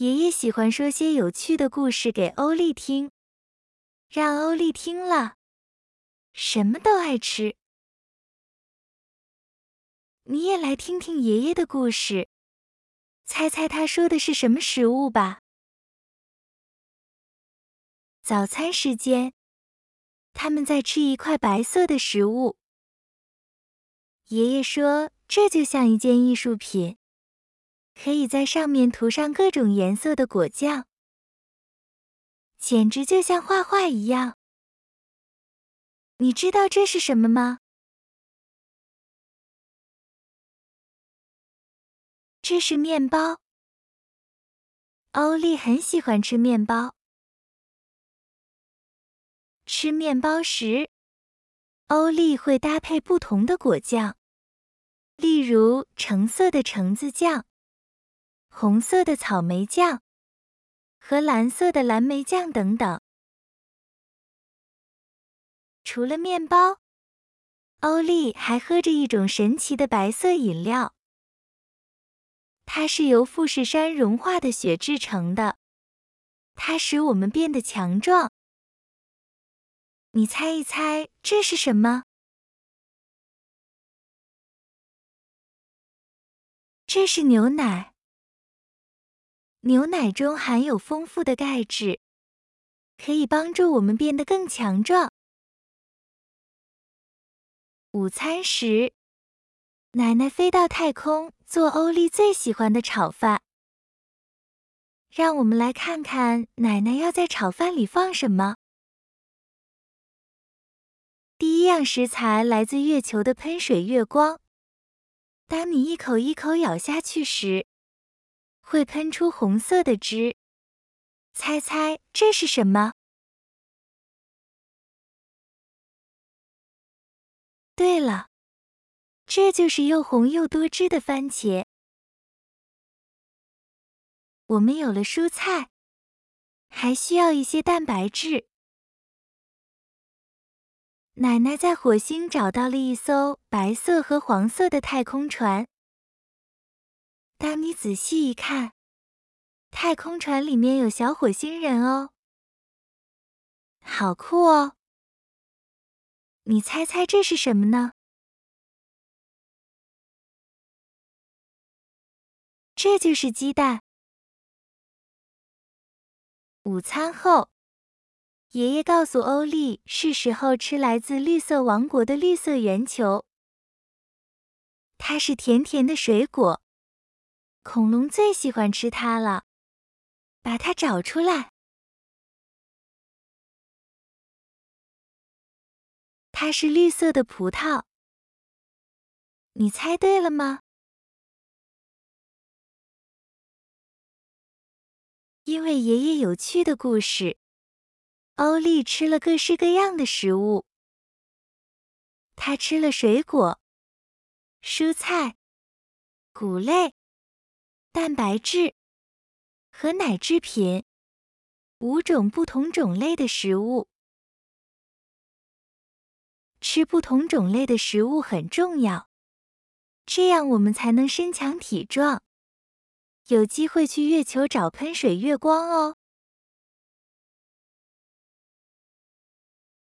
爷爷喜欢说些有趣的故事给欧丽听，让欧丽听了什么都爱吃。你也来听听爷爷的故事，猜猜他说的是什么食物吧？早餐时间，他们在吃一块白色的食物。爷爷说，这就像一件艺术品。可以在上面涂上各种颜色的果酱，简直就像画画一样。你知道这是什么吗？这是面包。欧丽很喜欢吃面包。吃面包时，欧丽会搭配不同的果酱，例如橙色的橙子酱。红色的草莓酱和蓝色的蓝莓酱等等。除了面包，欧丽还喝着一种神奇的白色饮料，它是由富士山融化的雪制成的，它使我们变得强壮。你猜一猜这是什么？这是牛奶。牛奶中含有丰富的钙质，可以帮助我们变得更强壮。午餐时，奶奶飞到太空做欧丽最喜欢的炒饭。让我们来看看奶奶要在炒饭里放什么。第一样食材来自月球的喷水月光。当你一口一口咬下去时，会喷出红色的汁，猜猜这是什么？对了，这就是又红又多汁的番茄。我们有了蔬菜，还需要一些蛋白质。奶奶在火星找到了一艘白色和黄色的太空船。当你仔细一看，太空船里面有小火星人哦，好酷哦！你猜猜这是什么呢？这就是鸡蛋。午餐后，爷爷告诉欧丽，是时候吃来自绿色王国的绿色圆球，它是甜甜的水果。恐龙最喜欢吃它了，把它找出来。它是绿色的葡萄，你猜对了吗？因为爷爷有趣的故事，欧丽吃了各式各样的食物。他吃了水果、蔬菜、谷类。蛋白质和奶制品，五种不同种类的食物。吃不同种类的食物很重要，这样我们才能身强体壮，有机会去月球找喷水月光哦。